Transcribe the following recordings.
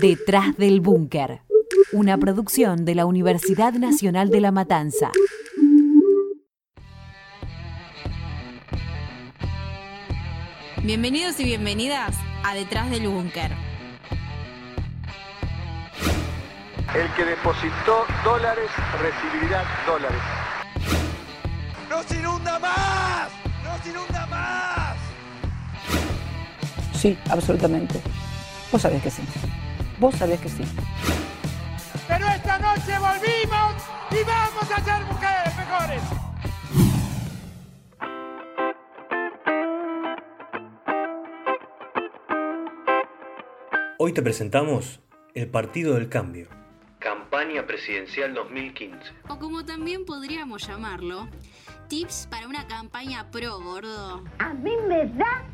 Detrás del Búnker, una producción de la Universidad Nacional de La Matanza. Bienvenidos y bienvenidas a Detrás del Búnker. El que depositó dólares recibirá dólares. ¡Nos inunda más! ¡Nos inunda más! Sí, absolutamente. Vos sabés que sí. Vos sabés que sí. Pero esta noche volvimos y vamos a ser mujeres mejores. Hoy te presentamos el Partido del Cambio. Campaña Presidencial 2015. O como también podríamos llamarlo, tips para una campaña pro, gordo. A mí me da.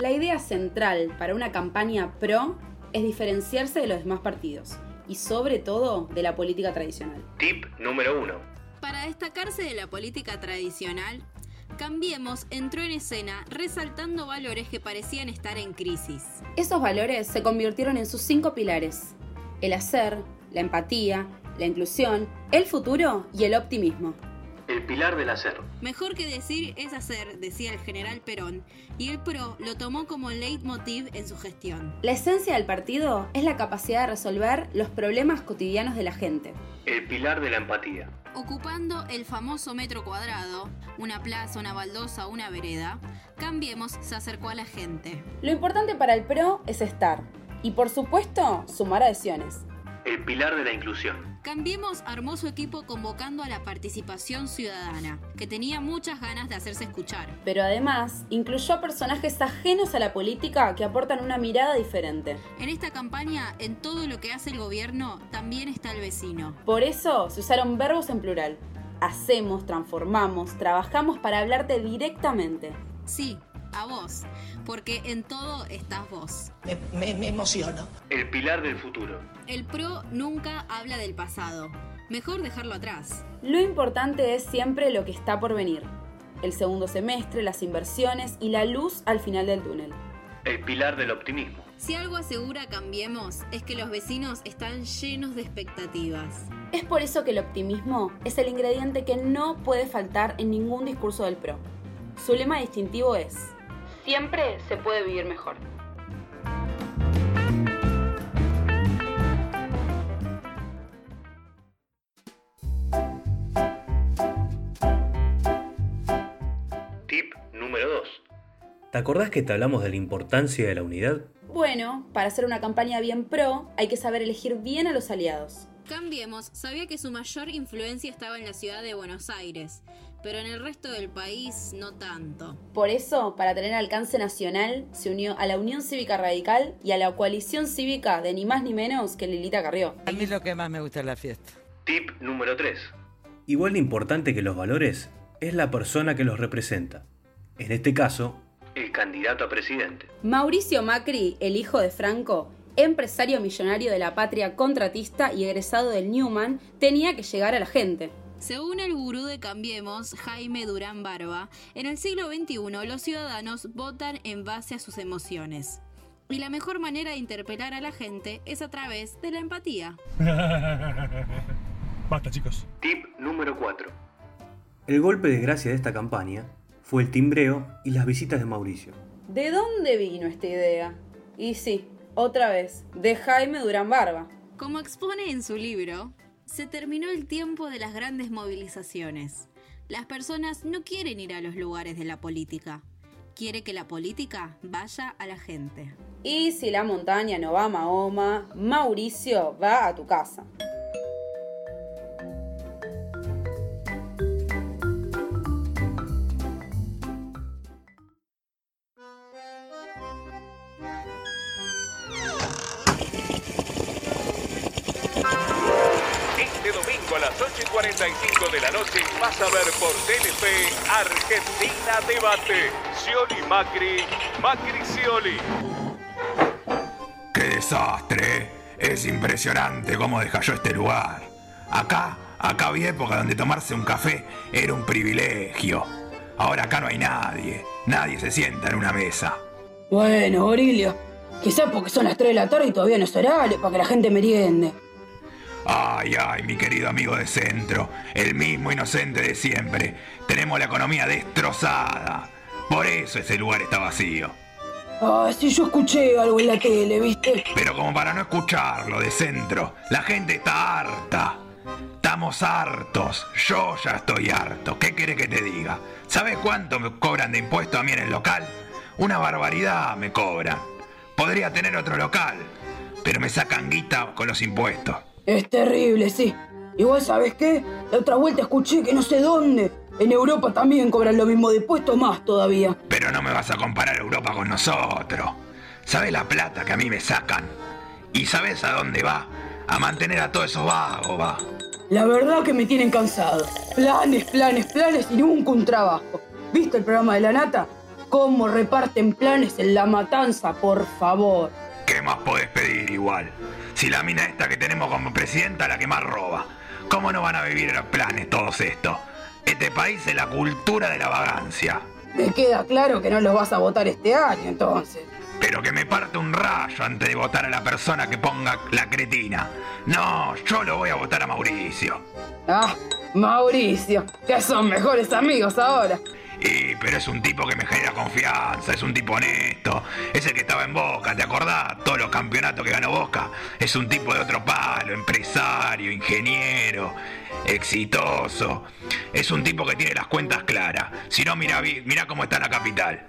La idea central para una campaña pro es diferenciarse de los demás partidos y sobre todo de la política tradicional. Tip número 1. Para destacarse de la política tradicional, Cambiemos entró en escena resaltando valores que parecían estar en crisis. Esos valores se convirtieron en sus cinco pilares. El hacer, la empatía, la inclusión, el futuro y el optimismo. El pilar del hacer. Mejor que decir es hacer, decía el general Perón, y el PRO lo tomó como leitmotiv en su gestión. La esencia del partido es la capacidad de resolver los problemas cotidianos de la gente. El pilar de la empatía. Ocupando el famoso metro cuadrado, una plaza, una baldosa, una vereda, Cambiemos se acercó a la gente. Lo importante para el PRO es estar y por supuesto sumar adhesiones. El pilar de la inclusión. Cambiemos armó su equipo convocando a la participación ciudadana, que tenía muchas ganas de hacerse escuchar. Pero además incluyó a personajes ajenos a la política que aportan una mirada diferente. En esta campaña, en todo lo que hace el gobierno, también está el vecino. Por eso se usaron verbos en plural. Hacemos, transformamos, trabajamos para hablarte directamente. Sí, a vos, porque en todo estás vos. Me, me, me emociono. El pilar del futuro. El PRO nunca habla del pasado. Mejor dejarlo atrás. Lo importante es siempre lo que está por venir. El segundo semestre, las inversiones y la luz al final del túnel. El pilar del optimismo. Si algo asegura Cambiemos es que los vecinos están llenos de expectativas. Es por eso que el optimismo es el ingrediente que no puede faltar en ningún discurso del PRO. Su lema distintivo es Siempre se puede vivir mejor. Tip número 2. ¿Te acordás que te hablamos de la importancia de la unidad? Bueno, para hacer una campaña bien pro hay que saber elegir bien a los aliados. Cambiemos sabía que su mayor influencia estaba en la ciudad de Buenos Aires, pero en el resto del país no tanto. Por eso, para tener alcance nacional, se unió a la Unión Cívica Radical y a la coalición cívica de ni más ni menos que Lilita Carrió. A mí lo que más me gusta es la fiesta. Tip número 3. Igual de importante que los valores es la persona que los representa. En este caso, El candidato a presidente. Mauricio Macri, el hijo de Franco, empresario millonario de la patria contratista y egresado del Newman, tenía que llegar a la gente. Según el gurú de Cambiemos, Jaime Durán Barba, en el siglo XXI los ciudadanos votan en base a sus emociones. Y la mejor manera de interpelar a la gente es a través de la empatía. Basta, chicos. Tip número 4. el golpe de gracia de esta campaña fue el timbreo y las visitas de Mauricio. ¿De dónde vino esta idea? Y sí, otra vez, de Jaime Durán Barba. Como expone en su libro, se terminó el tiempo de las grandes movilizaciones. Las personas no quieren ir a los lugares de la política. Quiere que la política vaya a la gente. Y si la montaña no va a Mahoma, Mauricio va a tu casa. 7.45 de la noche vas a ver por TNP Argentina Debate. Scioli Macri, Macri Scioli. ¡Qué desastre! Es impresionante cómo descayó este lugar. Acá, acá había época donde tomarse un café era un privilegio. Ahora acá no hay nadie. Nadie se sienta en una mesa. Bueno, Aurelio, quizás porque son las 3 de la tarde y todavía no es horario para que la gente meriende. Ay, ay, mi querido amigo de centro, el mismo inocente de siempre. Tenemos la economía destrozada. Por eso ese lugar está vacío. Ah, sí, yo escuché algo en la tele, ¿viste? Pero como para no escucharlo de centro, la gente está harta. Estamos hartos. Yo ya estoy harto. ¿Qué quiere que te diga? ¿Sabes cuánto me cobran de impuesto a mí en el local? Una barbaridad me cobran. Podría tener otro local, pero me sacan guita con los impuestos. Es terrible, sí. Igual, ¿sabes qué? La otra vuelta escuché que no sé dónde. En Europa también cobran lo mismo de impuestos más todavía. Pero no me vas a comparar Europa con nosotros. ¿Sabes la plata que a mí me sacan? ¿Y sabes a dónde va? A mantener a todos esos vagos, va. La verdad que me tienen cansado. Planes, planes, planes y nunca un trabajo. ¿Viste el programa de la nata? ¿Cómo reparten planes en la matanza, por favor? ¿Qué más podés pedir igual? Si la mina esta que tenemos como presidenta la que más roba. ¿Cómo no van a vivir los planes todos estos? Este país es la cultura de la vagancia. Me queda claro que no los vas a votar este año entonces. Pero que me parte un rayo antes de votar a la persona que ponga la cretina. No, yo lo voy a votar a Mauricio. Ah, Mauricio, que son mejores amigos ahora. Y, pero es un tipo que me genera confianza, es un tipo honesto, es el que estaba en Boca, ¿te acordás? Todos los campeonatos que ganó Boca. Es un tipo de otro palo, empresario, ingeniero, exitoso. Es un tipo que tiene las cuentas claras. Si no, mira, mira cómo está la capital.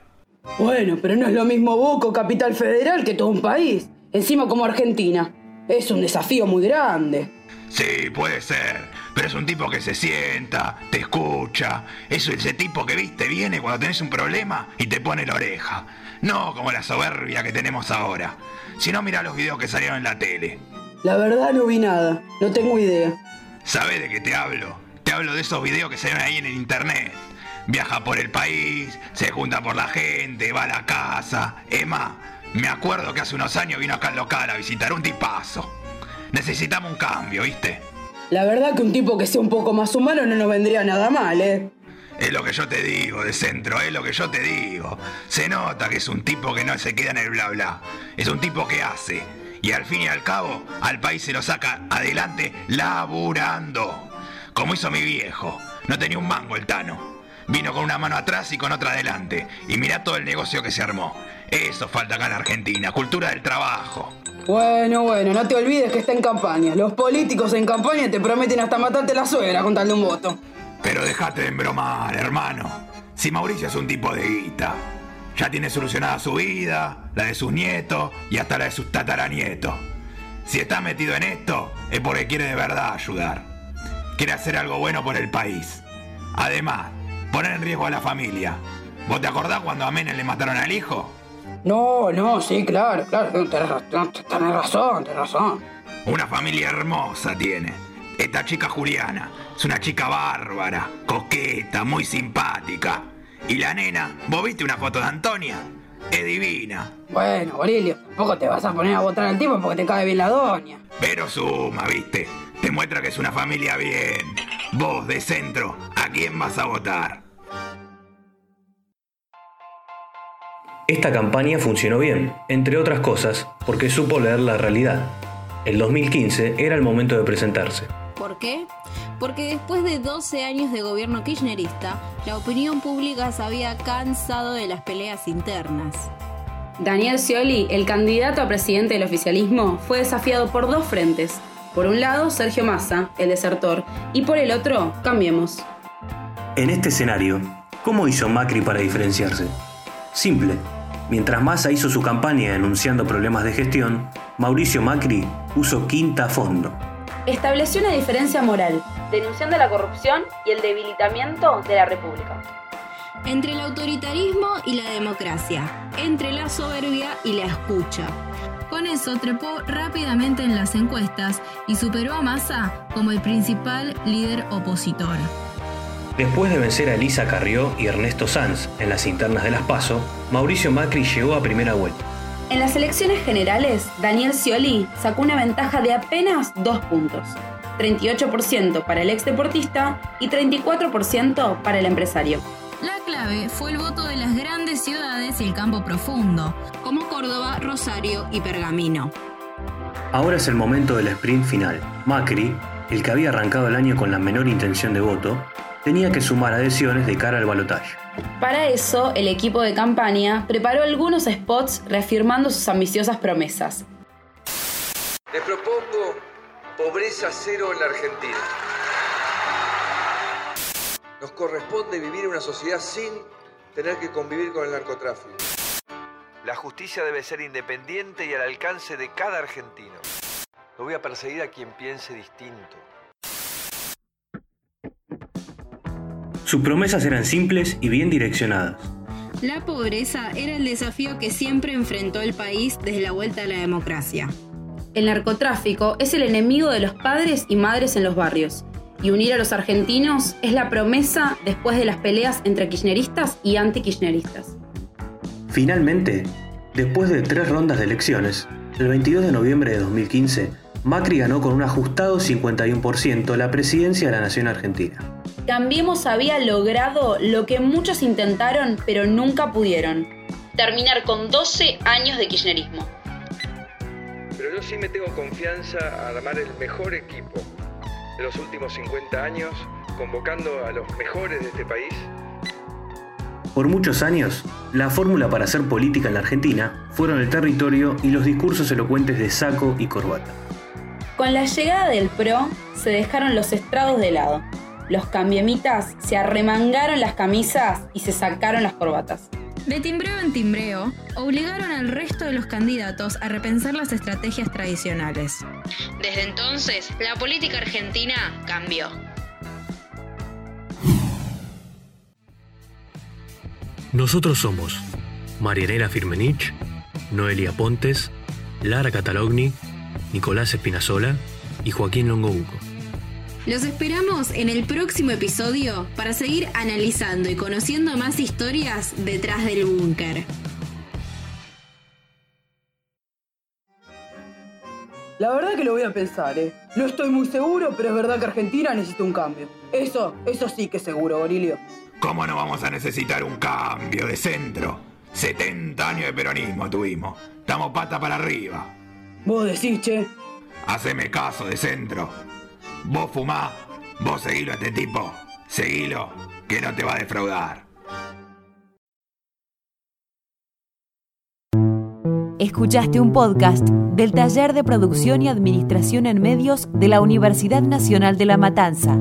Bueno, pero no es lo mismo Boca Capital Federal que todo un país. Encima como Argentina. Es un desafío muy grande. Sí, puede ser. Pero es un tipo que se sienta, te escucha. Es ese tipo que viste, viene cuando tenés un problema y te pone la oreja. No como la soberbia que tenemos ahora. Si no, mira los videos que salieron en la tele. La verdad no vi nada. No tengo idea. ¿Sabes de qué te hablo? Te hablo de esos videos que salieron ahí en el internet. Viaja por el país, se junta por la gente, va a la casa. Emma, me acuerdo que hace unos años vino acá al local a visitar un tipazo. Necesitamos un cambio, ¿viste? La verdad que un tipo que sea un poco más humano no nos vendría nada mal, ¿eh? Es lo que yo te digo, de centro, es lo que yo te digo. Se nota que es un tipo que no se queda en el bla bla. Es un tipo que hace. Y al fin y al cabo, al país se lo saca adelante laburando. Como hizo mi viejo. No tenía un mango el Tano. Vino con una mano atrás y con otra adelante. Y mira todo el negocio que se armó. Eso falta acá en Argentina, cultura del trabajo. Bueno, bueno, no te olvides que está en campaña. Los políticos en campaña te prometen hasta matarte la suegra con tal de un voto. Pero déjate de embromar, hermano. Si Mauricio es un tipo de guita, ya tiene solucionada su vida, la de sus nietos y hasta la de sus tataranietos. Si está metido en esto, es porque quiere de verdad ayudar. Quiere hacer algo bueno por el país. Además, poner en riesgo a la familia. ¿Vos te acordás cuando a Menem le mataron al hijo? No, no, sí, claro, claro, tenés, razón, tenés razón. Una familia hermosa tiene. Esta chica Juliana es una chica bárbara, coqueta, muy simpática. Y la nena, ¿vos viste una foto de Antonia? Es divina. Bueno, Aurelio, tampoco te vas a poner a votar al tipo porque te cae bien la doña. Pero suma, viste. Te muestra que es una familia bien. Vos, de centro, ¿a quién vas a votar? Esta campaña funcionó bien, entre otras cosas, porque supo leer la realidad. El 2015 era el momento de presentarse. ¿Por qué? Porque después de 12 años de gobierno kirchnerista, la opinión pública se había cansado de las peleas internas. Daniel Scioli, el candidato a presidente del oficialismo, fue desafiado por dos frentes. Por un lado, Sergio Massa, el desertor, y por el otro, Cambiemos. En este escenario, ¿cómo hizo Macri para diferenciarse? Simple, Mientras Massa hizo su campaña denunciando problemas de gestión, Mauricio Macri puso quinta a fondo. Estableció una diferencia moral, denunciando la corrupción y el debilitamiento de la República. Entre el autoritarismo y la democracia, entre la soberbia y la escucha. Con eso trepó rápidamente en las encuestas y superó a Massa como el principal líder opositor. Después de vencer a Elisa Carrió y Ernesto Sanz en las internas de las PASO, Mauricio Macri llegó a primera vuelta. En las elecciones generales, Daniel Scioli sacó una ventaja de apenas dos puntos. 38% para el ex deportista y 34% para el empresario. La clave fue el voto de las grandes ciudades y el campo profundo, como Córdoba, Rosario y Pergamino. Ahora es el momento del sprint final. Macri, el que había arrancado el año con la menor intención de voto, tenía que sumar adhesiones de cara al balotaje. Para eso, el equipo de campaña preparó algunos spots reafirmando sus ambiciosas promesas. Les propongo pobreza cero en la Argentina. Nos corresponde vivir en una sociedad sin tener que convivir con el narcotráfico. La justicia debe ser independiente y al alcance de cada argentino. No voy a perseguir a quien piense distinto. Sus promesas eran simples y bien direccionadas. La pobreza era el desafío que siempre enfrentó el país desde la vuelta a la democracia. El narcotráfico es el enemigo de los padres y madres en los barrios. Y unir a los argentinos es la promesa después de las peleas entre kirchneristas y anti-kirchneristas. Finalmente, después de tres rondas de elecciones, el 22 de noviembre de 2015, Macri ganó con un ajustado 51% la presidencia de la Nación Argentina. Cambiemos había logrado lo que muchos intentaron pero nunca pudieron. Terminar con 12 años de kirchnerismo. Pero yo sí me tengo confianza a armar el mejor equipo de los últimos 50 años, convocando a los mejores de este país. Por muchos años, la fórmula para hacer política en la Argentina fueron el territorio y los discursos elocuentes de saco y corbata. Con la llegada del PRO se dejaron los estrados de lado. Los cambiemitas se arremangaron las camisas y se sacaron las corbatas. De timbreo en timbreo, obligaron al resto de los candidatos a repensar las estrategias tradicionales. Desde entonces, la política argentina cambió. Nosotros somos Marianela Firmenich, Noelia Pontes, Lara Catalogni, Nicolás Espinazola y Joaquín Longobuco. Los esperamos en el próximo episodio para seguir analizando y conociendo más historias detrás del búnker. La verdad que lo voy a pensar, ¿eh? No estoy muy seguro, pero es verdad que Argentina necesita un cambio. Eso, eso sí que es seguro, Gorilio. ¿Cómo no vamos a necesitar un cambio de centro? 70 años de peronismo tuvimos. Estamos pata para arriba. Vos decís, che. Haceme caso de centro. Vos fumá, vos seguilo a este tipo. Seguilo, que no te va a defraudar. Escuchaste un podcast del Taller de Producción y Administración en Medios de la Universidad Nacional de La Matanza.